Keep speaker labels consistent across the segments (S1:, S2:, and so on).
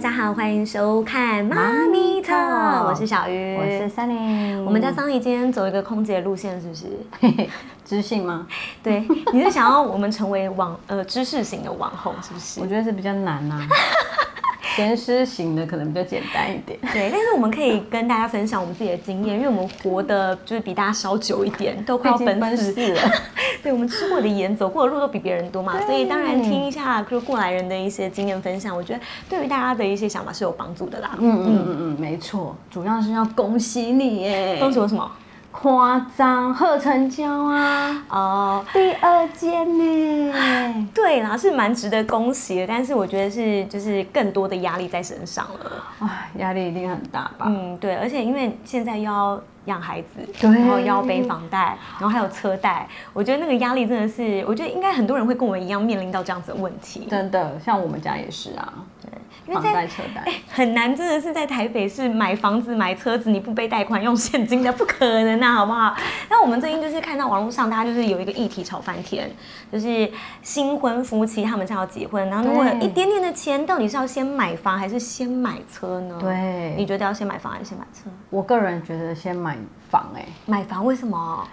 S1: 家好，欢迎收看妈咪特，我是小鱼，
S2: 我是 Sunny。
S1: 我们家桑尼今天走一个空姐路线，是不是？
S2: 知性吗？
S1: 对，你是想要我们成为网呃知识型的网红，是不是？
S2: 我觉得是比较难呐。闲诗型的可能比较简单一点，
S1: 对，但是我们可以跟大家分享我们自己的经验，因为我们活的就是比大家稍久一点，都快要奔四了。对，我们吃过的盐、走过的路都比别人多嘛，所以当然听一下就过来人的一些经验分享，我觉得对于大家的一些想法是有帮助的啦。
S2: 嗯嗯嗯嗯，没错，主要是要恭喜你耶！
S1: 恭喜我什么？
S2: 夸张，贺成交啊！哦，第二件呢？
S1: 对啦，是蛮值得恭喜的，但是我觉得是就是更多的压力在身上了。
S2: 哇，压力一定很大吧？
S1: 嗯，对，而且因为现在要养孩子，然后要背房贷，然后还有车贷，我觉得那个压力真的是，我觉得应该很多人会跟我一样面临到这样子的问题。
S2: 真的，像我们家也是啊。对。房贷车贷
S1: 很难，真的是在台北市买房子买车子，你不背贷款用现金的不可能啊，好不好？那我们最近就是看到网络上，大家就是有一个议题炒翻天，就是新婚夫妻他们想要结婚，然后如果有一点点的钱，到底是要先买房还是先买车呢？
S2: 对，
S1: 你觉得要先买房还是先买车？
S2: 我个人觉得先买房，哎，
S1: 买房为什么？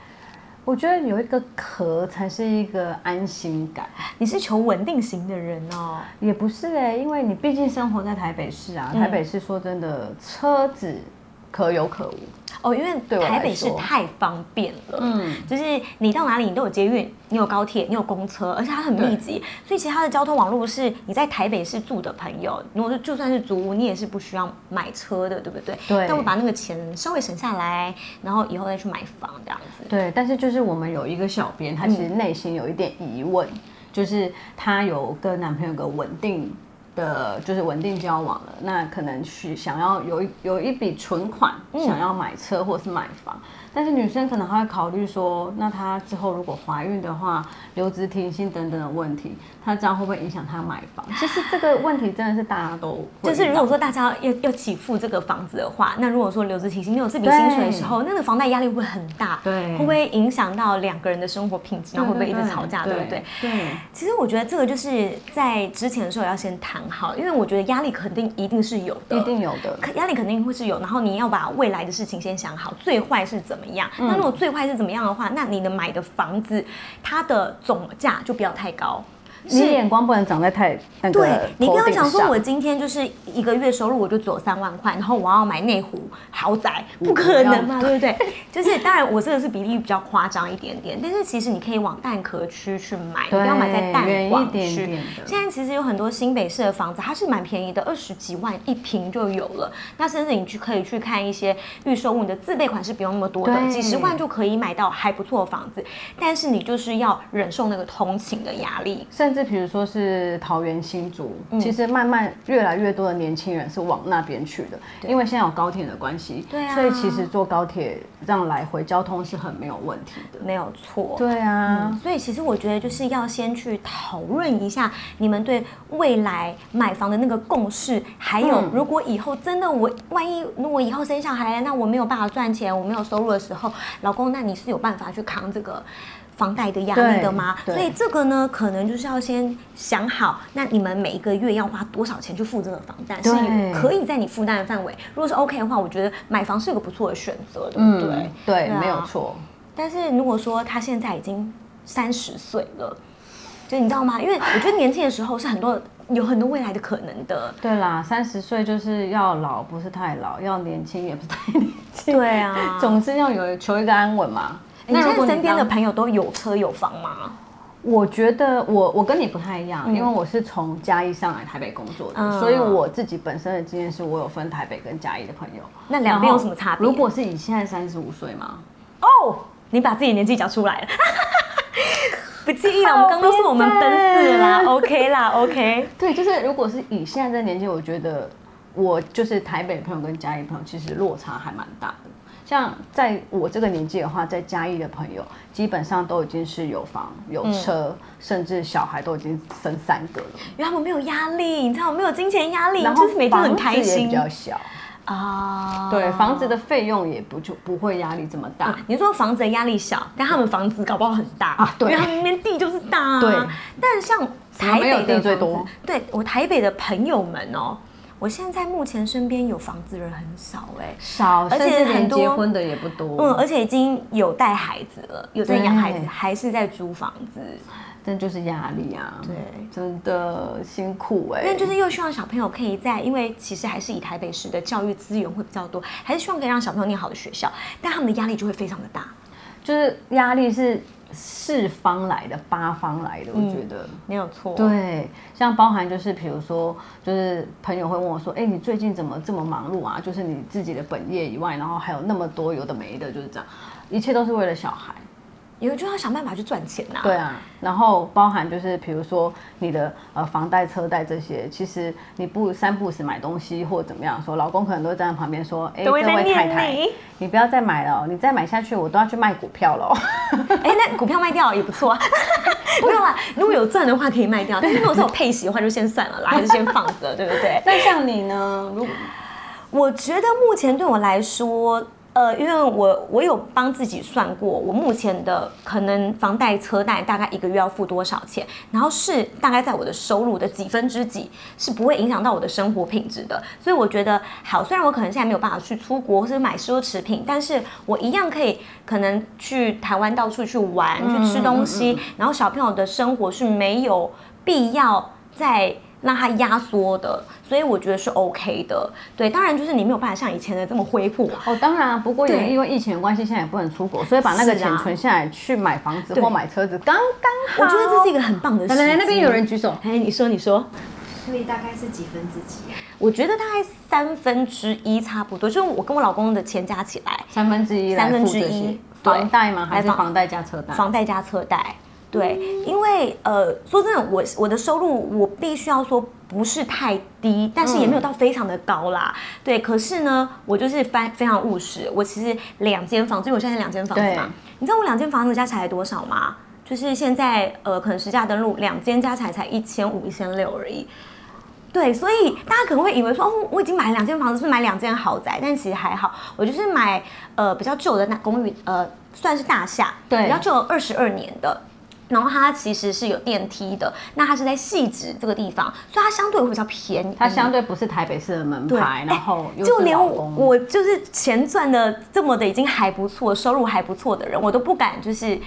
S2: 我觉得有一个壳才是一个安心感。
S1: 你是求稳定型的人哦？
S2: 也不是哎，因为你毕竟生活在台北市啊。台北市说真的，车子可有可无。
S1: 哦，因为台北市太方便了，嗯，就是你到哪里你都有捷运，你有高铁，你有公车，而且它很密集，所以其他的交通网络是你在台北市住的朋友，如果是就算是租屋，你也是不需要买车的，对不对？
S2: 对。
S1: 但我把那个钱稍微省下来，然后以后再去买房这样子。
S2: 对，但是就是我们有一个小编，他其实内心有一点疑问，就是他有跟男朋友个稳定。的就是稳定交往了，那可能去想要有有一笔存款，想要买车或是买房。但是女生可能还会考虑说，那她之后如果怀孕的话，留职停薪等等的问题，她这样会不会影响她买房？其实这个问题真的是大家都
S1: 就是如果说大家要要起付这个房子的话，那如果说留职停薪没有这笔薪水的时候，那个房贷压力会不会很大？
S2: 对，
S1: 会不会影响到两个人的生活品质？然后会不会一直吵架？对不对？
S2: 对。
S1: 其实我觉得这个就是在之前的时候要先谈好，因为我觉得压力肯定一定是有的，
S2: 一定有的，
S1: 压力肯定会是有。然后你要把未来的事情先想好，最坏是怎么样？那如果最坏是怎么样的话，那你的买的房子，它的总价就不要太高。
S2: 你眼光不能长在太那个
S1: 对你不要
S2: 想
S1: 说，我今天就是一个月收入我就只有三万块，然后我要买内湖豪宅，不可能嘛，对不对？就是当然，我这个是比例比较夸张一点点，但是其实你可以往蛋壳区去买，不要买在蛋黄区。现在其实有很多新北市的房子，它是蛮便宜的，二十几万一平就有了。那甚至你去可以去看一些预售物，你的自备款是不用那么多的，几十万就可以买到还不错的房子。但是你就是要忍受那个通勤的压力，
S2: 甚至。是，比如说是桃园新竹，其实慢慢越来越多的年轻人是往那边去的，因为现在有高铁的关系，
S1: 对啊，
S2: 所以其实坐高铁这样来回交通是很没有问题的，
S1: 没有错，
S2: 对啊，
S1: 所以其实我觉得就是要先去讨论一下你们对未来买房的那个共识，还有如果以后真的我万一如果以后生小孩，那我没有办法赚钱，我没有收入的时候，老公，那你是有办法去扛这个？房贷的压力的吗？所以这个呢，可能就是要先想好，那你们每一个月要花多少钱去付这个房贷，是可以在你负担的范围。如果是 OK 的话，我觉得买房是一个不错的选择，对不对？
S2: 对，没有错。
S1: 但是如果说他现在已经三十岁了，就你知道吗？因为我觉得年轻的时候是很多有很多未来的可能的。
S2: 对啦，三十岁就是要老不是太老，要年轻也不是太年轻。
S1: 对啊，
S2: 总是要有求一个安稳嘛。
S1: 那如果身边的朋友都有车有房吗？
S2: 我觉得我我跟你不太一样，因为我是从嘉义上来台北工作的，所以我自己本身的经验是我有分台北跟嘉义的朋友。
S1: 那两边有什么差别？
S2: 如果是以现在三十五岁吗？
S1: 哦，你把自己年纪讲出来了，不介意啦。我们刚刚是我们奔四啦，OK 啦，OK。
S2: 对，就是如果是以现在这年纪，我觉得我就是台北朋友跟嘉义朋友，其实落差还蛮大的。像在我这个年纪的话，在嘉义的朋友基本上都已经是有房有车，甚至小孩都已经生三个了，
S1: 因为他们没有压力，你知道没有金钱压力，就是每天很开心。
S2: 比较小啊，对，房子的费用也不就不会压力这么大。
S1: 你说房子的压力小，但他们房子搞不好很大啊，对，因为他们那边地就是大啊。
S2: 对，
S1: 但像台北的
S2: 最多，
S1: 对我台北的朋友们哦。我现在目前身边有房子人很少哎、
S2: 少，
S1: 而且
S2: 连
S1: 很多
S2: 结婚的也不多。
S1: 嗯，而且已经有带孩子了，有在养孩子，还是在租房子，
S2: 但就是压力啊！
S1: 对。
S2: 真的辛苦哎、
S1: 因为就是又希望小朋友可以在，因为其实还是以台北市的教育资源会比较多，还是希望可以让小朋友念好的学校，但他们的压力就会非常的大。
S2: 就是压力是四方来的，八方来的，我觉得。
S1: 没有错，
S2: 对，像包含就是比如说，就是朋友会问我说：“哎、你最近怎么这么忙碌啊？就是你自己的本业以外，然后还有那么多有的没的，就是这样，一切都是为了小孩。”
S1: 有就要想办法去赚钱呐、
S2: 对啊，然后包含就是比如说你的呃房贷、车贷这些，其实你不三不时买东西或者怎么样说，老公可能都会站在旁边说：“哎、这位太太
S1: 你，
S2: 你不要再买了哦，你再买下去我都要去卖股票了哦。”
S1: 哎、那股票卖掉也不错啊。不用啦，如果有赚的话可以卖掉，但是如果是有配息的话，就先算了啦，还是先放着，对不对？
S2: 那像你呢？如果
S1: 我觉得目前对我来说，呃，因为我我有帮自己算过，我目前的可能房贷、车贷大概一个月要付多少钱，然后是大概在我的收入的几分之几，是不会影响到我的生活品质的。所以我觉得好，虽然我可能现在没有办法去出国或者买奢侈品，但是我一样可以可能去台湾到处去玩、去吃东西，然后小朋友的生活是没有必要再让它压缩的，所以我觉得是 OK 的。对，当然就是你没有办法像以前的这么恢复。
S2: 哦，当然啊，不过也因为疫情的关系，现在也不能出国，所以把那个钱存下来去买房子或买车子，刚刚好。
S1: 我觉得这是一个很棒的事情。
S2: 来来，那边有人举手。
S1: 哎，你说，你说，
S3: 所以大概是几分之几啊？
S1: 我觉得大概三分之一差不多，就是我跟我老公的钱加起来，
S2: 三分之一来
S1: 三分之
S2: 付这些
S1: 一
S2: 房贷吗？还是
S1: 房
S2: 贷加车贷？
S1: 房贷加车贷。对，因为呃，说真的，我我的收入我必须要说不是太低，但是也没有到非常的高啦。对，可是呢，我就是非非常务实。我其实两间房子，因为我现在两间房子嘛，你知道我两间房子加起来多少吗？就是现在呃，可能实价登录两间加起来才一千五、一千六而已。对，所以大家可能会以为说，哦，我已经买了两间房子，是买两间豪宅，但其实还好，我就是买呃比较旧的那公寓，呃算是大厦，
S2: 对
S1: 比较旧二十二年的。然后它其实是有电梯的，那它是在细致这个地方，所以它相对会比较便宜。
S2: 它相对不是台北市的门牌，然后
S1: 就连我我就是钱赚的这么的已经还不错，收入还不错的人，我都不敢就是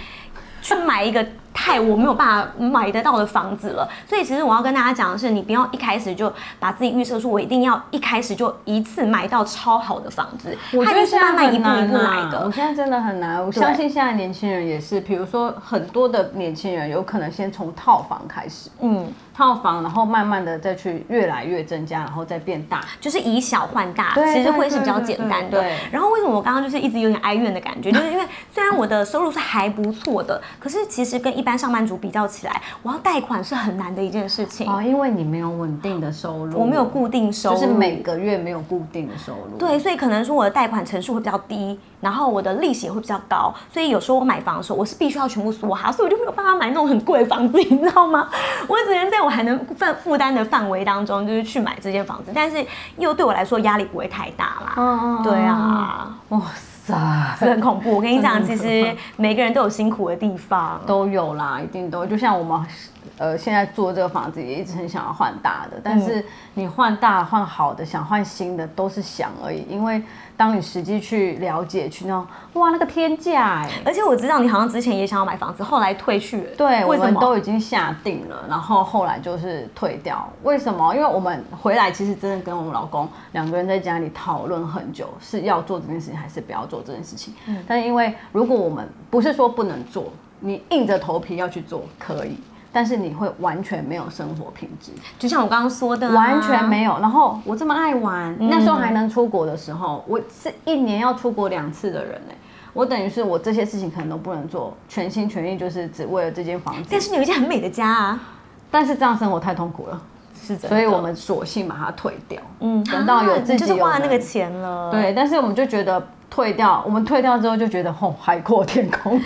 S1: 去买一个太我没有办法买得到的房子了。所以其实我要跟大家讲的是，你不要一开始就把自己预设说，我一定要一开始就一次买到超好的房子，
S2: 我觉得现在
S1: 慢慢一步一步来的。
S2: 啊我现在真的很难，我相信现在年轻人也是，比如说很多的年轻人有可能先从套房开始，
S1: 嗯，
S2: 套房，然后慢慢的再去越来越增加，然后再变大。
S1: 就是以小换大，
S2: 对
S1: 其实会是比较简单的。然后为什么我刚刚就是一直有点哀怨的感觉，就是因为虽然我的收入是还不错的，可是其实跟一般上班族比较起来，我要贷款是很难的一件事情。
S2: 哦，因为你没有稳定的收入，
S1: 我没有固定收入，
S2: 就是每个月没有固定的收入。
S1: 对，所以可能说我的贷款成数会比较低，然后我的利息也会比较高，所以有时候我买房的时候，我是必须要全部梭哈，所以我就没有办法买那种很贵的房子，你知道吗？我只能在我还能负负担的范围当中，就是去买这间房子，但是又对我来说压力不会太大啦。
S2: 嗯，嗯嗯
S1: 对啊，
S2: 哇塞，
S1: 是很恐怖。我跟你讲，其实每个人都有辛苦的地方。
S2: 都有啦，一定都。就像我们呃现在住的这个房子，也一直很想要换大的，但是你换大换好的，想换新的都是想而已。因为当你实际去了解，去那种哇那个天价哎、
S1: 而且我知道你好像之前也想要买房子，后来退去了。
S2: 对，我？们都已经下定了，然后后来就是退掉。为什么？因为我们回来其实真的跟我们老公两个人在家里讨论很久，是要做这件事情还是不要做这件事情。
S1: 嗯
S2: 但是因为如果我们不是说不能做，你硬着头皮要去做可以，但是你会完全没有生活品质，
S1: 就像我刚刚说的啊、
S2: 完全没有。然后我这么爱玩，
S1: 嗯
S2: 那时候还能出国的时候，我是一年要出国两次的人哎、我等于是我这些事情可能都不能做，全心全意就是只为了这间房子。
S1: 但是你有一间很美的家啊，
S2: 但是这样生活太痛苦了，
S1: 是的。
S2: 所以我们索性把它退掉。
S1: 嗯，
S2: 等到有
S1: 啊
S2: 自己
S1: 花了那个钱了。
S2: 对，但是我们就觉得退掉，我们退掉之后就觉得吼海阔天空。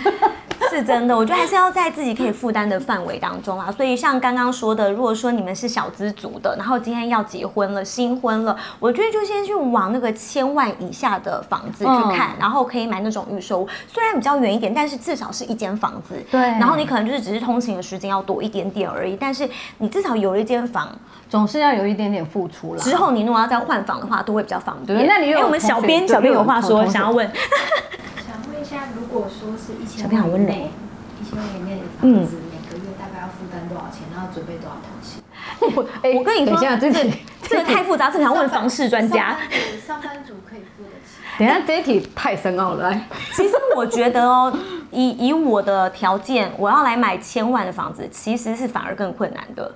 S1: 是是真的，我觉得还是要在自己可以负担的范围当中啊。所以像刚刚说的，如果说你们是小资族的，然后今天要结婚了、新婚了，我觉得就先去往那个千万以下的房子去看，然后可以买那种预售屋，虽然比较远一点，但是至少是一间房子。
S2: 对
S1: 然后你可能就是只是通勤的时间要多一点点而已，但是你至少有了一间房，
S2: 总是要有一点点付出啦。
S1: 之后你如果要再换房的话，都会比较方便。
S2: 对那你有
S1: 哎我们小编小编有话说，想要问。
S3: 如果说是一千
S1: 小编好温柔
S3: 万以内，一千万以内的房子，每个月大概要负担多少钱？然后准备多少头期？
S1: 我跟你说，
S2: 等一下，这
S1: 这
S2: 题，
S1: 这个太复杂，这个要问房事专家。
S3: 上班族上班族可以付得起。
S2: 等一下这一题太深奥了。来，
S1: 其实我觉得哦，以以我的条件，我要来买千万的房子，其实是反而更困难的。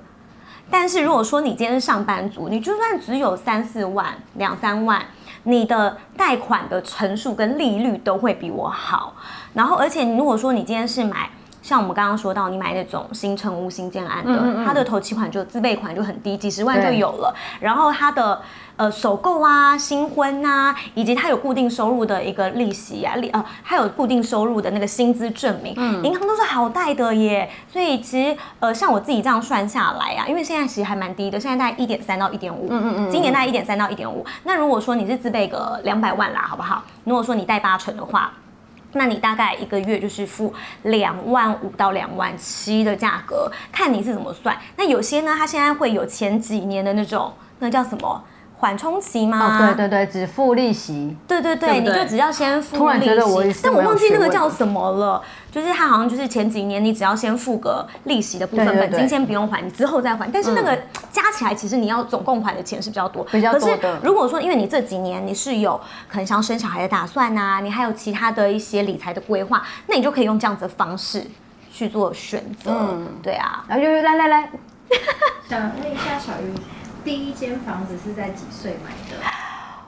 S1: 但是如果说你今天是上班族，你就算只有三四万、两三万，你的贷款的成数跟利率都会比我好。然后，而且如果说你今天是买，像我们刚刚说到，你买那种新城屋、新建案的，它的头期款就自备款就很低，几十万就有了。然后它的呃首购啊、新婚啊，以及他有固定收入的一个利息啊，利呃还有固定收入的那个薪资证明，银行都是好贷的耶。所以其实呃像我自己这样算下来啊，因为现在其实还蛮低的，现在大概一点三到一点五，嗯嗯嗯，今年大概一点三到一点五。那如果说你是自备个两百万啦，好不好？如果说你贷八成的话。那你大概一个月就是付两万五到两万七的价格，看你是怎么算。那有些呢，它现在会有前几年的那种，那叫什么缓冲期吗？
S2: 哦，对对对，只付利息。
S1: 对对对，
S2: 对对
S1: 你就只要先付
S2: 突然觉得
S1: 利息
S2: 我
S1: 但我忘记那个叫什么了。就是它好像就是前几年你只要先付个利息的部分，
S2: 对对
S1: 本金先不用还，你之后再还。但是那个加起来，其实你要总共还的钱是比较多。
S2: 比较
S1: 可是
S2: 多的
S1: 如果说因为你这几年你是有可能想要生小孩的打算呐、你还有其他的一些理财的规划，那你就可以用这样子的方式去做选择。
S2: 嗯
S1: 对啊。
S2: 然后就是来来来，
S3: 想问一下小鱼，第一间房子是在几岁买的？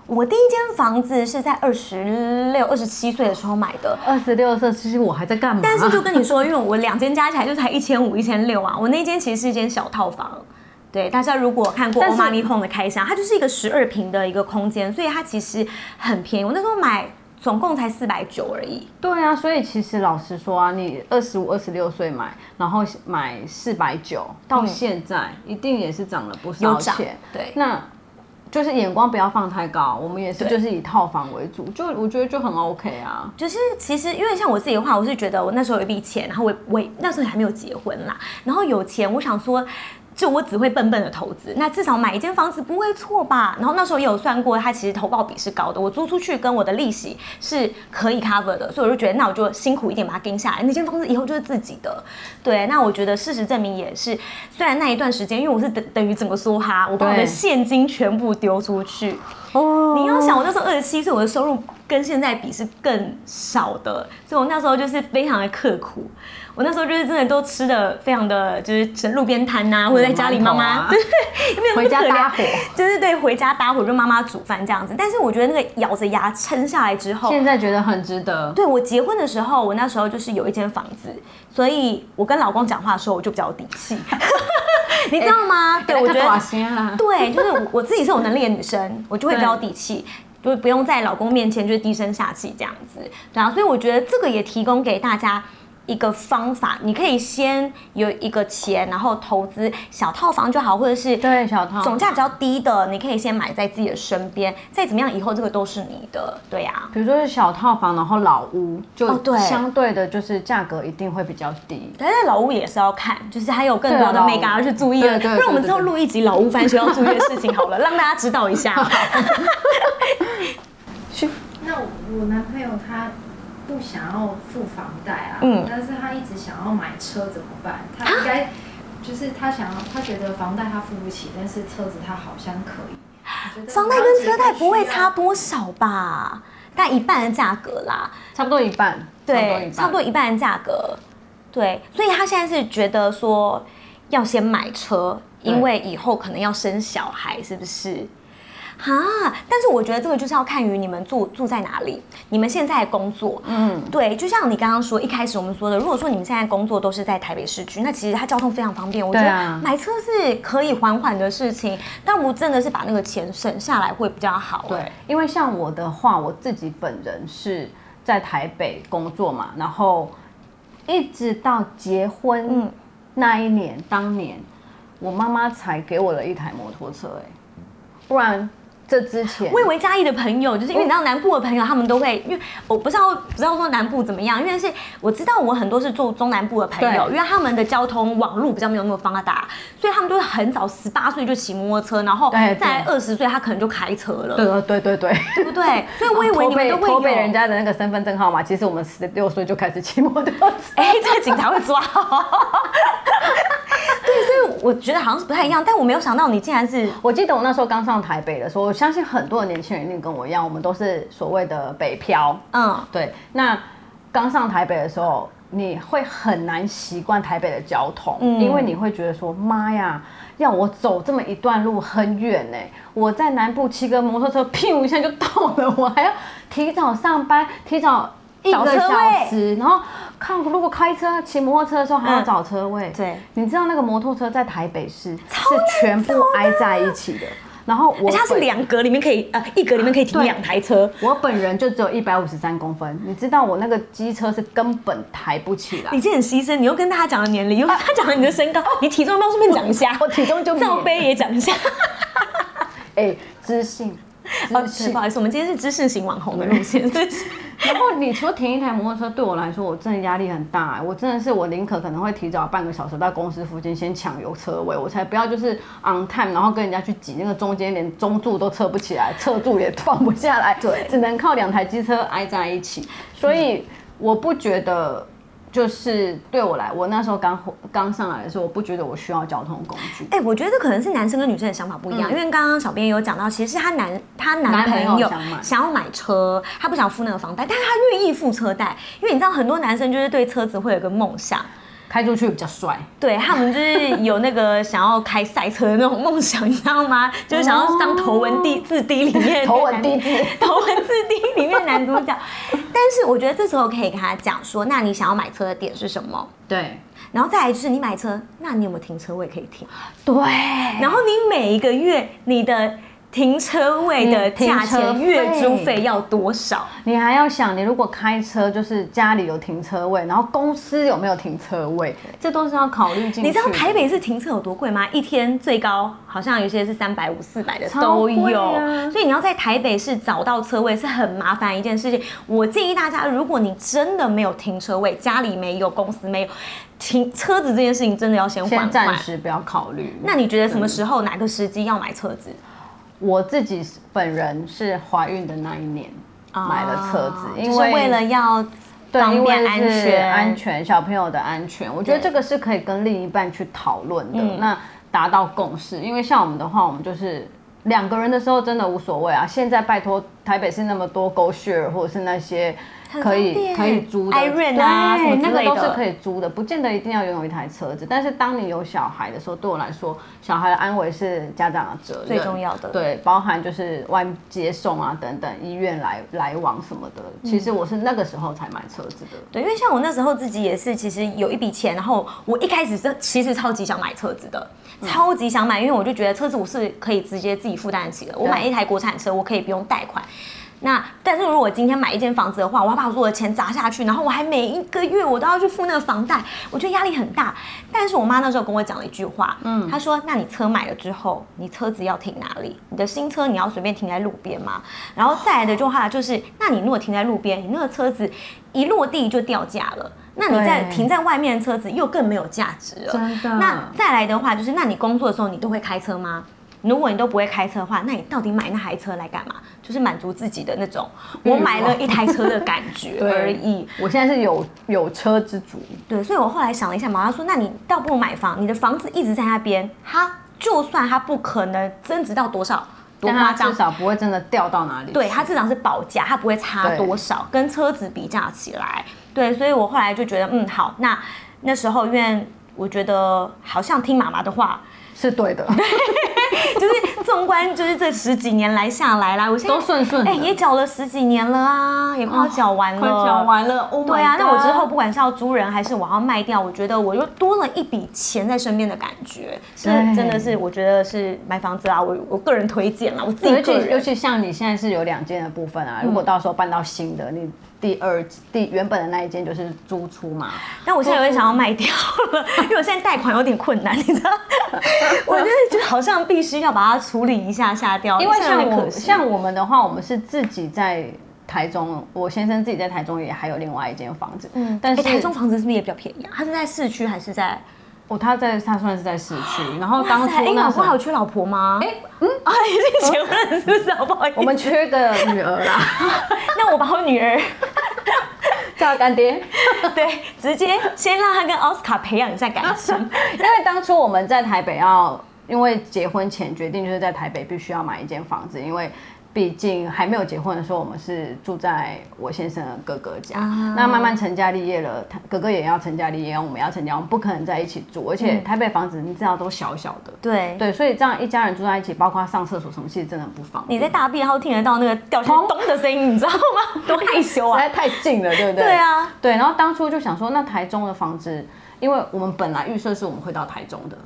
S1: 我第一间房子是在二十六、二十七岁的时候买的，
S2: 二十六岁，其实我还在干嘛？
S1: 但是就跟你说，因为我两间加起来就才一千五、一千六啊，我那间其实是一间小套房。对，大家如果看过
S2: 但
S1: o
S2: 是
S1: m a n i Home 的开箱，它就是一个十二平的一个空间，所以它其实很便宜。我那时候买总共才四百九而已。
S2: 对啊，所以其实老实说啊，你二十五、二十六岁买，然后买四百九，到现在一定也是涨了不少钱。
S1: 对
S2: 那就是眼光不要放太高，我们也是就是以套房为主，就我觉得就很 OK 啊。
S1: 就是其实因为像我自己的话，我是觉得我那时候有一笔钱，然后我我那时候还没有结婚啦，然后有钱，我想说。就我只会笨笨的投资，那至少买一间房子不会错吧？然后那时候也有算过，它其实投报比是高的，我租出去跟我的利息是可以 cover 的，所以我就觉得那我就辛苦一点把它盯下来，那间房子以后就是自己的。对，那我觉得事实证明也是，虽然那一段时间，因为我是等等于整个梭哈，我把我的现金全部丢出去，
S2: 哦
S1: 你要想，我那时候二十七岁，我的收入跟现在比是更少的，所以我那时候就是非常的刻苦。我那时候就是真的都吃的非常的，就是路边摊呐、或者在家里妈妈、对
S2: 回家搭伙
S1: 就是对回家搭伙，就妈妈煮饭这样子。但是我觉得那个咬着牙撑下来之后，
S2: 现在觉得很值得。
S1: 对我结婚的时候，我那时候就是有一间房子，所以我跟老公讲话的时候我就比较有底气，你知道吗？对，我觉得。对，就是我我自己是有能力的女生，我就会比较有底气，就不用在老公面前就低声下气这样子，对啊，所以我觉得这个也提供给大家。一个方法，你可以先有一个钱，然后投资小套房就好，或者是
S2: 对小套
S1: 总价比较低的，你可以先买在自己的身边，再怎么样以后这个都是你的，对呀、
S2: 比如说是小套房，然后老屋，就相对的就是价格一定会比较低。
S1: 但是老屋也是要看，就是还有更多的
S2: 对啊老屋。
S1: mega 要去注意的，
S2: 对对
S1: 不然我们之后录一集老屋翻修要注意的事情好了，让大家知道一下。
S3: 那我我男朋友他不想要付房贷啊，
S1: 嗯
S3: 但是他一直想要买车怎么办？他应该就是他想要，他觉得房贷他付不起，但是车子他好像可以。
S1: 房贷跟车贷不会差多少吧？大概一半的价格啦，
S2: 差不多一半，
S1: 对，差不多
S2: 一
S1: 一半的价格，对，所以他现在是觉得说要先买车，因为以后可能要生小孩，是不是？哈，但是我觉得这个就是要看于你们住住在哪里，你们现在工作，
S2: 嗯，
S1: 对，就像你刚刚说，一开始我们说的，如果说你们现在工作都是在台北市区，那其实它交通非常方便。我觉得买车是可以缓缓的事情，但我真的是把那个钱省下来会比较好。
S2: 对，因为像我的话，我自己本人是在台北工作嘛，然后一直到结婚
S1: 嗯
S2: 那一年，当年我妈妈才给我了一台摩托车，哎，不然这之前
S1: 我以为嘉义的朋友，就是因为你知道南部的朋友，他们都会，因为我不知道不知道说南部怎么样，因为是我知道我很多是住中南部的朋友，因为他们的交通网络比较没有那么发达，所以他们都会很早十八岁就骑摩托车，然后在二十岁他可能就开车了，
S2: 对对对对
S1: 对不对？所以我以为你们都会有被。
S2: 人家的那个身份证号码，其实我们十六岁就开始骑摩托车。
S1: 哎、这个警察会抓。对，所以我觉得好像是不太一样，但我没有想到你竟然是
S2: 我记得我那时候刚上台北的时候，我相信很多的年轻人一定跟我一样，我们都是所谓的北漂。
S1: 嗯，
S2: 对，那刚上台北的时候，你会很难习惯台北的交通，
S1: 嗯
S2: 因为你会觉得说，妈呀，要我走这么一段路很远呢，我在南部骑个摩托车，屁一下就到了，我还要提早上班，提早。一
S1: 找车位
S2: 时，然后看如果开车、骑摩托车的时候还要
S1: 嗯
S2: 找车位。
S1: 对
S2: 你知道那个摩托车在台北市是全部挨在一起的，然后
S1: 它是
S2: 本
S1: 两格里面可以呃一格里面可以停
S2: 对
S1: 两台车，
S2: 我本人就只有一百五十三公分，你知道我那个机车是根本抬不起来
S1: 你。这很牺牲，你又跟大家讲了年龄，又跟他讲了你的身高，你体重要不要顺便讲一下？
S2: 我体重就
S1: 罩杯也讲一下。
S2: 哎，知性，
S1: 哦，不。好意思，我们今天是知识型网红的路线，
S2: 然后你说停一台摩托车对我来说，我真的压力很大、我真的是我宁可可能会提早半个小时到公司附近先抢油车位，我才不要就是 on time，然后跟人家去挤那个中间，连中柱都撤不起来，侧柱也放不下来，
S1: 对
S2: 只能靠两台机车挨在一起。所以我不觉得。就是对我来，我那时候刚刚上来的时候，我不觉得我需要交通工具。
S1: 哎、我觉得这可能是男生跟女生的想法不一样，因为刚刚小编有讲到，其实是她男她男
S2: 男朋
S1: 朋友
S2: 想
S1: 要买车，他不想付那个房贷，但是他愿意付车贷，因为你知道很多男生就是对车子会有个梦想，
S2: 开出去比较帅，
S1: 对他们就是有那个想要开赛车的那种梦想，你知道吗？就是想要当头文地字 D 里面的
S2: 头文字
S1: 头文字 D 里面男主角。但是我觉得这时候可以跟他讲说，那你想要买车的点是什么？
S2: 对
S1: 然后再来就是你买车，那你有没有停车位可以停？
S2: 对，
S1: 然后你每一个月你的停车位的价钱、月租
S2: 费
S1: 费要多少？
S2: 你还要想，你如果开车就是家里有停车位，然后公司有没有停车位，这都是要考虑进去。
S1: 你知道台北市停车有多贵吗？一天最高好像有些是三百五、四百的都有，
S2: 啊
S1: 所以你要在台北市找到车位是很麻烦一件事情。我建议大家，如果你真的没有停车位，家里没有，公司没有，停车子这件事情真的要先缓
S2: 先暂。时不要考虑。
S1: 那你觉得什么时候、哪个时机要买车子？
S2: 我自己本人是怀孕的那一年买了车子，因为
S1: 啊就是为了要
S2: 对，
S1: 便安全
S2: 安全小朋友的安全，我觉得这个是可以跟另一半去讨论的，
S1: 嗯
S2: 那达到共识。因为像我们的话，我们就是两个人的时候真的无所谓啊。现在拜托台北市那么多 Go Share 或者是那些
S1: 很
S2: 可以可以租的
S1: Iron 啊什么
S2: 对，那个都是可以租的，不见得一定要拥有一台车子。但是当你有小孩的时候，对我来说，小孩的安危是家长的责任，
S1: 最重要的
S2: 对，包含就是外接送啊等等，医院来来往什么的。其实我是那个时候才买车子的。
S1: 对，因为像我那时候自己也是，其实有一笔钱，然后我一开始是其实超级想买车子的，超级想买，因为我就觉得车子我是可以直接自己负担得起的。我买一台国产车，我可以不用贷款。那但是如果今天买一间房子的话，我要把所有的钱砸下去，然后我还每一个月我都要去付那个房贷，我觉得压力很大。但是我妈那时候跟我讲了一句话，嗯，她说：“那你车买了之后，你车子要停哪里？你的新车你要随便停在路边吗？然后再来的句话就是，那你如果停在路边，你那个车子一落地就掉价了。”那你在停在外面的车子又更没有价值了。
S2: 真的
S1: 那再来的话，就是那你工作的时候你都会开车吗？如果你都不会开车的话，那你到底买那台车来干嘛？就是满足自己的那种我买了一台车的感觉 而已。
S2: 我现在是有有车之主，
S1: 对，所以我后来想了一下，妈妈说，那你倒不如买房，你的房子一直在那边，它就算它不可能增值到多少，多
S2: 但它至，少不会真的掉到哪里。
S1: 对，它至少是保价，它不会差多少，跟车子比价起来，对，所以我后来就觉得，嗯，好，那那时候因为我觉得好像听妈妈的话，
S2: 是对的，
S1: 就是纵观就是这十几年来下来啦，我现在
S2: 都顺顺的
S1: 哎、也缴了十几年了啊，也快要缴完了，
S2: 快缴完了。Oh
S1: 对啊，那我之后不管是要租人还是我要卖掉，我觉得我又多了一笔钱在身边的感觉，是真的是我觉得是买房子啊，我我个人推荐啦，我自己
S2: 尤
S1: 个
S2: 其尤。其像你现在是有两间的部分啊，如果到时候搬到新的，你第二第原本的那一间就是租出嘛。
S1: 但我现在有点想要卖掉了，因为我现在贷款有点困难，你知道？我觉得就好像必须要把它处理一下下掉，
S2: 因为像我像我们的话，我们是自己在台中，我先生自己在台中也还有另外一间房子，嗯，但是
S1: 哎台中房子是不是也比较便宜啊？他是在市区还是在？
S2: 哦，他在他算是在市区，然后
S1: 哇
S2: 当初
S1: 那哎，老公还有缺老婆吗？哎，嗯，啊，已经结婚了，是不是？好不好意思？
S2: 我们缺个女儿啦，
S1: 那我把我女儿
S2: 叫干爹。
S1: 对，直接先让他跟奥斯卡培养一下感情。
S2: 因为当初我们在台北要，因为结婚前决定就是在台北必须要买一间房子，因为毕竟还没有结婚的时候，我们是住在我先生的哥哥家。
S1: 啊
S2: 那慢慢成家立业了，他哥哥也要成家立业，我们也要成家，我们不可能在一起住，而且台北房子你知道都小小的。
S1: 对，
S2: 对，所以这样一家人住在一起，包括上厕所什么，其实真的很不方便。
S1: 你在大便，然后听得到那个掉下去咚的声音，你知道吗？多害羞啊！
S2: 实在太近了，对不对？
S1: 对啊，
S2: 对。然后当初就想说，那台中的房子，因为我们本来预设是我们会到台中的，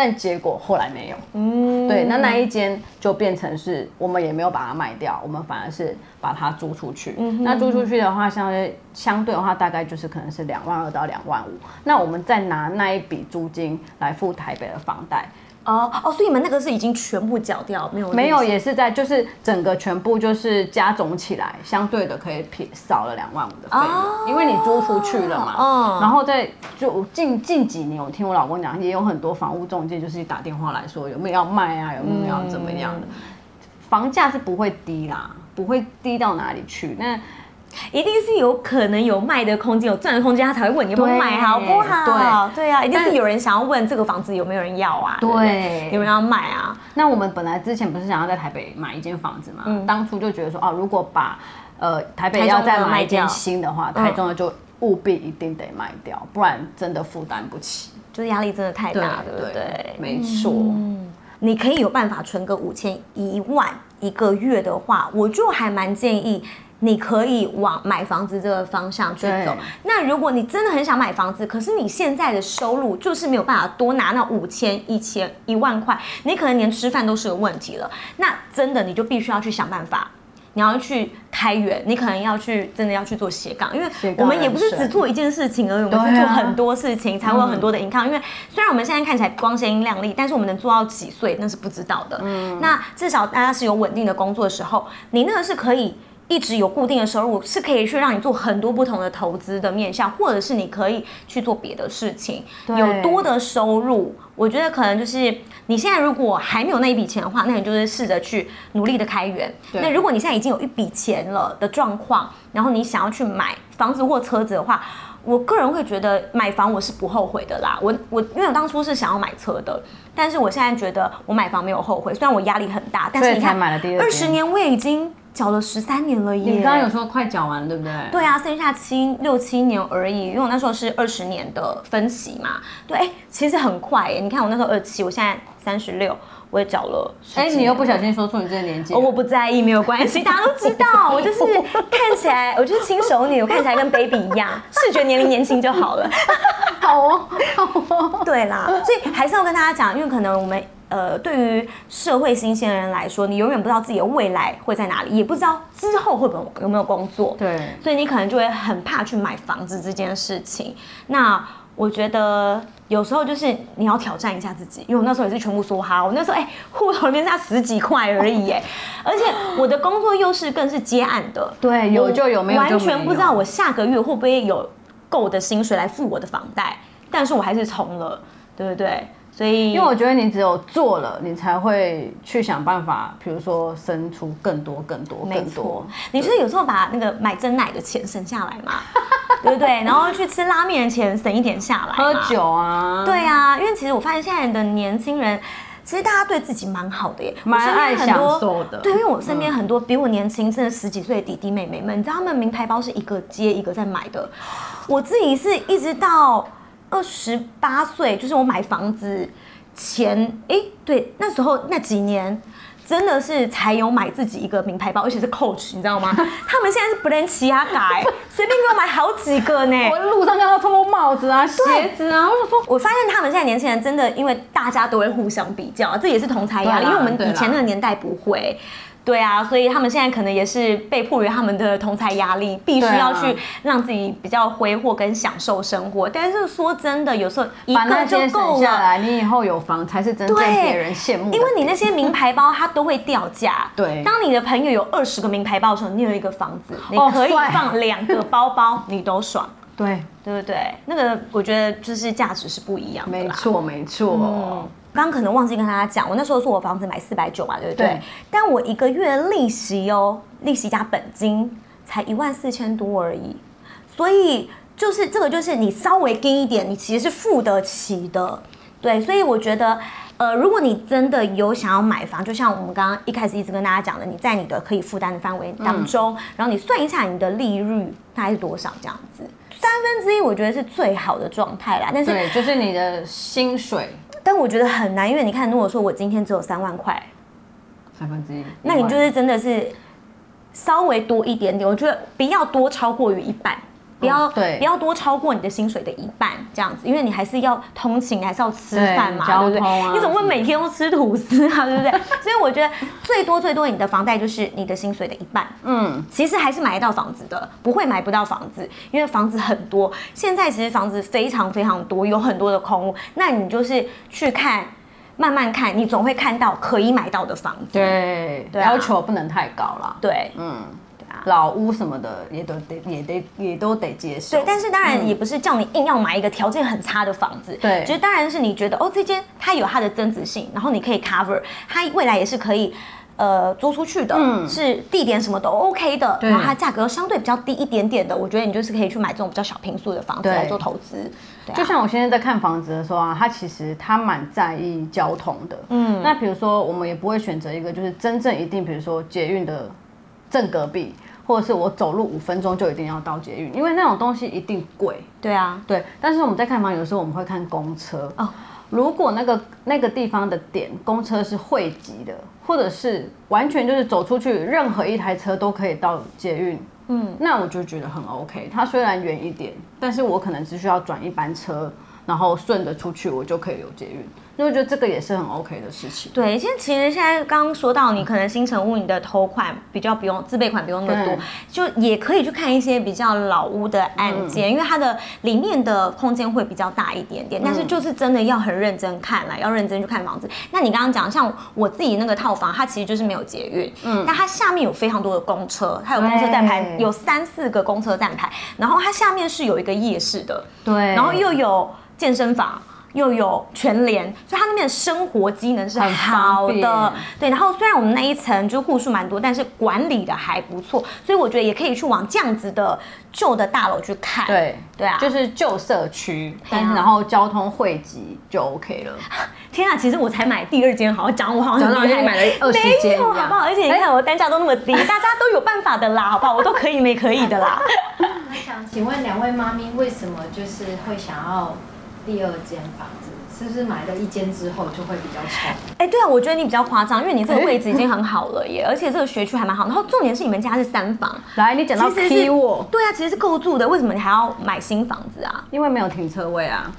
S2: 但结果后来没有。
S1: 嗯，
S2: 对，那那一间就变成是我们也没有把它卖掉，我们反而是把它租出去。
S1: 嗯
S2: 那租出去的话，相对相对的话，大概就是可能是两万二到两万五。那我们再拿那一笔租金来付台北的房贷，
S1: 哦哦，所以你们那个是已经全部缴掉，没有
S2: 没有也是在就是整个全部就是加总起来，相对的可以撇少了两万五的费用，
S1: 哦
S2: 因为你租出去了嘛。
S1: 嗯
S2: 然后在就近近几年，我听我老公讲，也有很多房屋中介就是打电话来说有没有要卖啊，有没有要怎么样的。房价是不会低啦，不会低到哪里去。那
S1: 一定是有可能有卖的空间，有赚的空间，他才会问你要不要
S2: 对
S1: 买，好不好？
S2: 对
S1: 对啊，一定是有人想要问这个房子有没有人要啊？
S2: 对
S1: 有人要卖啊？
S2: 那我们本来之前不是想要在台北买一间房子嘛？当初就觉得说，哦，如果把呃台北要再买一间新的话，
S1: 嗯
S2: 台中的就务必一定得卖掉，不然真的负担不起。
S1: 就是压力真的太大，对不对？
S2: 没错。
S1: 嗯你可以有办法存个五千一万一个月的话，我就还蛮建议你可以往买房子这个方向去走。那如果你真的很想买房子，可是你现在的收入就是没有办法多拿那五千、一千、一万块，你可能连吃饭都是个问题了。那真的你就必须要去想办法。你要去开源，你可能要去真的要去做斜杠，因为我们也不是只做一件事情而已，我们是做很多事情才会有很多的 income。因为虽然我们现在看起来光鲜亮丽，但是我们能做到几岁那是不知道的。
S2: 嗯
S1: 那至少大家是有稳定的工作的时候，你那个是可以。一直有固定的收入，是可以去让你做很多不同的投资的面向，或者是你可以去做别的事情，有多的收入。我觉得可能就是你现在如果还没有那一笔钱的话，那你就是试着去努力的开源。
S2: 对
S1: 那如果你现在已经有一笔钱了的状况，然后你想要去买房子或车子的话，我个人会觉得买房我是不后悔的啦。我我因为我当初是想要买车的，但是我现在觉得我买房没有后悔，虽然我压力很大，但是你看
S2: 买了第二
S1: 二十年我也已经缴了十三年了耶。
S2: 你刚刚有说快缴完了，对不对？
S1: 对啊，剩下七六七年而已，因为我那时候是二十年的分期嘛。对，哎，其实很快耶。你看我那时候二七，我现在三十六，我也找了
S2: 哎，
S1: 年。
S2: 你又不小心说出你这个年纪
S1: 哦，我不在意，没有关系，大家都知道，我就是看起来，我就是轻熟女，我看起来跟 baby 一样，视觉年龄年轻就好了。
S2: 好哦，好哦。
S1: 对啦，所以还是要跟大家讲，因为可能我们呃，对于社会新鲜人来说，你永远不知道自己的未来会在哪里，也不知道之后会不会有没有工作。
S2: 对
S1: 所以你可能就会很怕去买房子这件事情。那我觉得有时候就是你要挑战一下自己，因为我那时候也是全部梭哈，我那时候哎户头里面差十几块而已哎，而且我的工作又是更是接案的，
S2: 对有就有没有就没有
S1: 完全不知道我下个月会不会有够的薪水来付我的房贷，但是我还是从了，对不对？所以
S2: 因为我觉得你只有做了，你才会去想办法，比如说生出更多、更多、更多。，
S1: 你就是有时候把那个买真奶的钱省下来嘛，对不对？然后去吃拉面的钱省一点下来，
S2: 喝。酒啊，
S1: 对啊，因为其实我发现现在的年轻人，其实大家对自己蛮好的耶，
S2: 蛮爱享受的
S1: 对，因为我身边很多比我年轻，真的十几岁的弟弟妹妹们，你知道他们名牌包是一个接一个在买的。我自己是一直到二十八岁，就是我买房子前，哎，对，那时候那几年。真的是才有买自己一个名牌包，而且是 Coach，你知道吗？他们现在是 Balenciaga，随便给我买好几个呢。
S2: 我路上看到超多帽子啊、鞋子啊，我就说
S1: 我发现他们现在年轻人真的，因为大家都会互相比较，这也是同才压力，因为我们以前那个年代不会，对啊，所以他们现在可能也是被迫于他们的同财压力，必须要去让自己比较挥霍跟享受生活。但是说真的，有时候一个就
S2: 些
S1: 够了。
S2: 省下来，你以后有房才是真正
S1: 对
S2: 别人羡慕。
S1: 因为你那些名牌包它都会掉价。
S2: 对
S1: 当你的朋友有二十个名牌包的时候，你有一个房子，你可以放两个包包，你都爽，
S2: 对，
S1: 对不对？那个我觉得就是价值是不一样。
S2: 没错没错。
S1: 嗯，刚刚可能忘记跟大家讲，我那时候是我房子买四百九嘛，对不对？
S2: 对
S1: 但我一个月利息哦，利息加本金才一万四千多而已，所以就是这个就是你稍微低一点，你其实是付得起的。对，所以我觉得，呃，如果你真的有想要买房，就像我们刚刚一开始一直跟大家讲的，你在你的可以负担的范围当中，然后你算一下你的利率大概是多少这样子，三分之一我觉得是最好的状态啦。但是
S2: 对，就是你的薪水
S1: 但我觉得很难，因为你看，如果说我今天只有三万块，
S2: 三分之一，
S1: 那你就是真的是稍微多一点点，我觉得不要多超过于一半。不要、
S2: 嗯对
S1: 不要多超过你的薪水的一半这样子，因为你还是要通勤，还是要吃饭嘛，
S2: 交
S1: 对不对？
S2: 啊
S1: 你怎么会每天都吃吐司啊，对不对？所以我觉得最多最多你的房贷就是你的薪水的一半，
S2: 嗯，
S1: 其实还是买得到房子的，不会买不到房子，因为房子很多。现在其实房子非常非常多，有很多的空屋，那你就是去看，慢慢看，你总会看到可以买到的房子。
S2: 对，
S1: 对啊
S2: 要求不能太高了。
S1: 对
S2: 嗯。老屋什么的也都得也得也都得接受。
S1: 对，但是当然也不是叫你硬要买一个条件很差的房子，
S2: 对
S1: 就是当然是你觉得哦，这间它有它的增值性，然后你可以 cover，它未来也是可以。呃，租出去的，
S2: 嗯
S1: 是地点什么都 OK 的，然后它价格相对比较低一点点的，我觉得你就是可以去买这种比较小平数的房子
S2: 对
S1: 来做投资。对啊
S2: 就像我现在在看房子的时候啊，他其实他蛮在意交通的。
S1: 嗯
S2: 那比如说，我们也不会选择一个就是真正一定，比如说捷运的正隔壁，或者是我走路五分钟就一定要到捷运，因为那种东西一定贵。
S1: 对啊，
S2: 对，但是我们在看房，有时候我们会看公车
S1: 哦
S2: 如果那个那个地方的点公车是汇集的，或者是完全就是走出去，任何一台车都可以到捷运，
S1: 嗯，
S2: 那我就觉得很 OK。它虽然远一点，但是我可能只需要转一班车，然后顺着出去，我就可以有捷运。那我觉得这个也是很 OK 的事情。
S1: 对，其实其实现在刚刚说到，你可能新城屋你的头款比较不用自备款不用那么多，就也可以去看一些比较老屋的案件，因为它的里面的空间会比较大一点点，但是就是真的要很认真看啦，要认真去看房子。那你刚刚讲，像我自己那个套房，它其实就是没有捷运，嗯，但它下面有非常多的公车，它有公车站牌，有三四个公车站牌，然后它下面是有一个夜市的，
S2: 对，
S1: 然后又有健身房。又有全联，所以它那边的生活机能是
S2: 很
S1: 好的。对，然后虽然我们那一层就户数蛮多，但是管理的还不错，所以我觉得也可以去往这样子的旧的大楼去看。
S2: 对
S1: 对啊，
S2: 就是旧社区，然后交通汇集就 OK 了。
S1: 天啊，其实我才买第二间，好像讲我好像
S2: 讲到
S1: 很厉害
S2: 你买了20
S1: 没
S2: 间
S1: 有，好不好？而且你看我单价都那么低，大家都有办法的啦，好不好？我都可以没可以的啦。
S3: 那想请问两位妈咪，为什么就是会想要第二间房子？是不是买了一间之后就会比较丑？
S1: 哎，对啊，我觉得你比较夸张，因为你这个位置已经很好了耶，而且这个学区还蛮好。然后重点是你们家是三房，
S2: 来，你讲到
S1: 其实
S2: key
S1: 是
S2: word，
S1: 对啊，其实是够住的，为什么你还要买新房子啊？
S2: 因为没有停车位啊。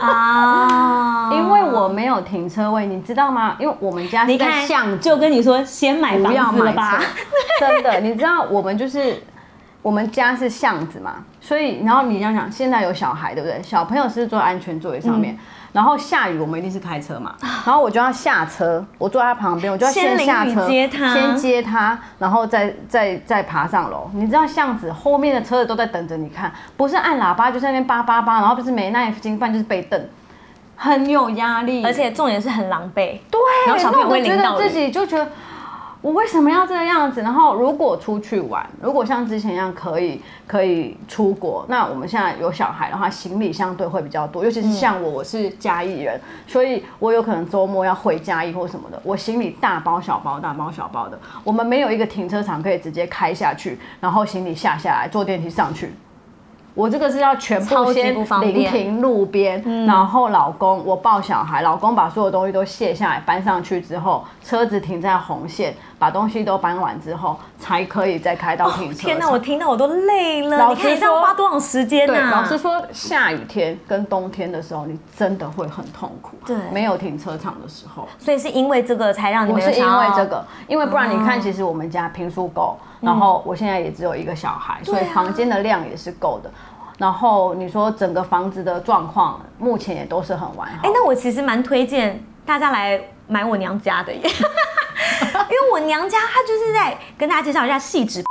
S1: 啊，
S2: 因为我没有停车位，你知道吗？因为我们家
S1: 你看
S2: 巷子，
S1: 就跟你说先买
S2: 不要
S1: 房子吧
S2: 车。，真的，你知道我们就是我们家是巷子嘛，所以然后你想想，现在有小孩对不对？小朋友是坐在安全座椅上
S1: 嗯
S2: 面。然后下雨，我们一定是开车嘛，然后我就要下车，我坐在他旁边，我就要
S1: 先
S2: 下车，
S1: 接他
S2: 先接他，然后再再再爬上楼。你知道巷子后面的车子都在等着你看，不是按喇叭就在那边叭叭叭，然后不是没耐心，不然就是被瞪，很有压力，
S1: 而且重点是很狼狈，
S2: 对，
S1: 然后小朋友会
S2: 觉得自。己就觉得。我为什么要这个样子？然后如果出去玩，如果像之前一样可以可以出国，那我们现在有小孩的话，行李相对会比较多，尤其是像我，我是嘉义人，所以我有可能周末要回嘉义或什么的，我行李大包小包、大包小包的。我们没有一个停车场可以直接开下去，然后行李下下来，坐电梯上去。我这个是要全部先临停路边，然后老公我抱小孩，老公把所有东西都卸下来搬上去之后，车子停在红线，把东西都搬完之后，才可以再开到停车场。
S1: 天哪，我听到我都累了。
S2: 老
S1: 你看
S2: 实说
S1: 你花多少时间
S2: 对，
S1: 呐？
S2: 老师说，下雨天跟冬天的时候，你真的会很痛苦。
S1: 对
S2: 没有停车场的时候。
S1: 所以是因为这个才让你
S2: 我是因为这个，因为不然你看，
S1: 哦
S2: 其实我们家平数够，然后我现在也只有一个小孩，所以房间的量也是够的。然后你说整个房子的状况，目前也都是很完好
S1: 哎、。那我其实蛮推荐大家来买我娘家的耶，因为我娘家她就是在跟大家介绍一下细致。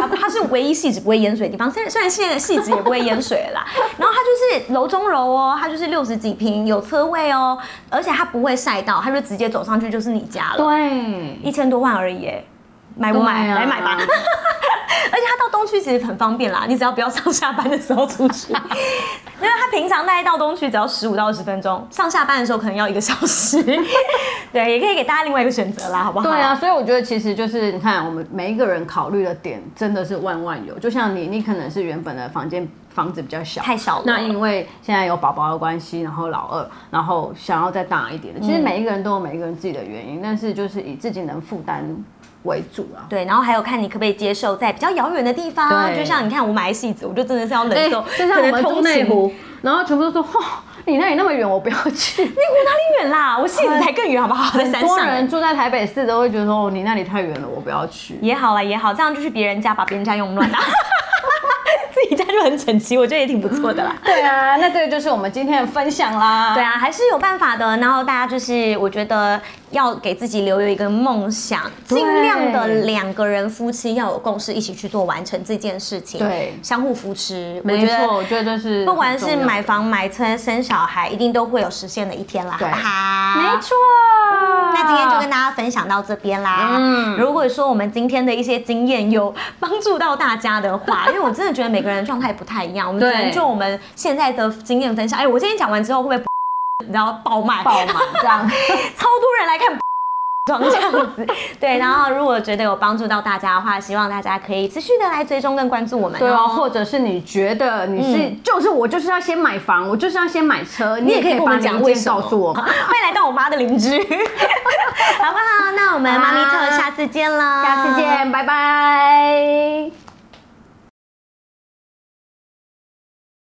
S1: 它它是唯一细致不会淹水的地方，虽然虽然现在细致也不会淹水了啦，然后它就是楼中楼哦，它就是六十几平，有车位哦，而且它不会晒到，它就直接走上去就是你家了，
S2: 对，
S1: 一千多万而已耶，买不买？
S2: 对啊
S1: 来买吧。而且它到东区其实很方便啦，你只要不要上下班的时候出去，因为它平常大概到东区只要十五到二十分钟，上下班的时候可能要一个小时。对，也可以给大家另外一个选择啦，好不好？
S2: 对啊，，所以我觉得其实就是你看，我们每一个人考虑的点真的是万万有。就像你，你可能是原本的房间房子比较小，
S1: 太小了
S2: 那因为现在有宝宝的关系，然后老二，然后想要再大一点的。其实每一个人都有每一个人自己的原因，但是就是以自己能负担为主啊。
S1: 对，然后还有看你可不可以接受在比较遥远的地方，
S2: 对
S1: 就像你看我买戏子，我就真的是要忍受，
S2: 就像我们
S1: 通勤
S2: 湖，然后全部都说：“哇，你那里那么远，我不要去。”
S1: 内湖哪里远啦？我戏子才更远，好不好？在
S2: 很多。人住在台北市都会觉得说：“哦，你那里太远了，我不要去。”
S1: 也好啦也好，这样就是别人家把别人家用乱啦，自己家就很整齐，我觉得也挺不错的啦。
S2: 对啊，那这个就是我们今天的分享啦。
S1: 对啊，还是有办法的。然后大家就是，我觉得要给自己留有一个梦想，尽量的两个人夫妻要有共识，一起去做完成这件事情。
S2: 对
S1: 相互扶持。
S2: 没错，我觉得这是
S1: 不管是买房、买车、生小孩，一定都会有实现的一天啦，好
S2: 对
S1: 不好？
S2: 没错。
S1: 那今天就跟大家分享到这边啦。
S2: 嗯
S1: 如果说我们今天的一些经验有帮助到大家的话，因为我真的觉得每个人的状态不太一样，我们只能就我们现在的经验分享。哎，我今天讲完之后会不会你知道爆卖？
S2: 爆满 这样。
S1: 超多人来看。装这样子，对，然后如果觉得有帮助到大家的话，希望大家可以持续的来追踪跟关注我们、
S2: 对哦，或者是你觉得你是、
S1: 嗯
S2: 就是我就是要先买房，我就是要先买车，
S1: 你也可以跟我们讲为什么
S2: 告诉我们。
S1: 欢迎来到我妈的邻居，好不好？那我们妈咪特下次见了，
S2: 下次见，拜拜。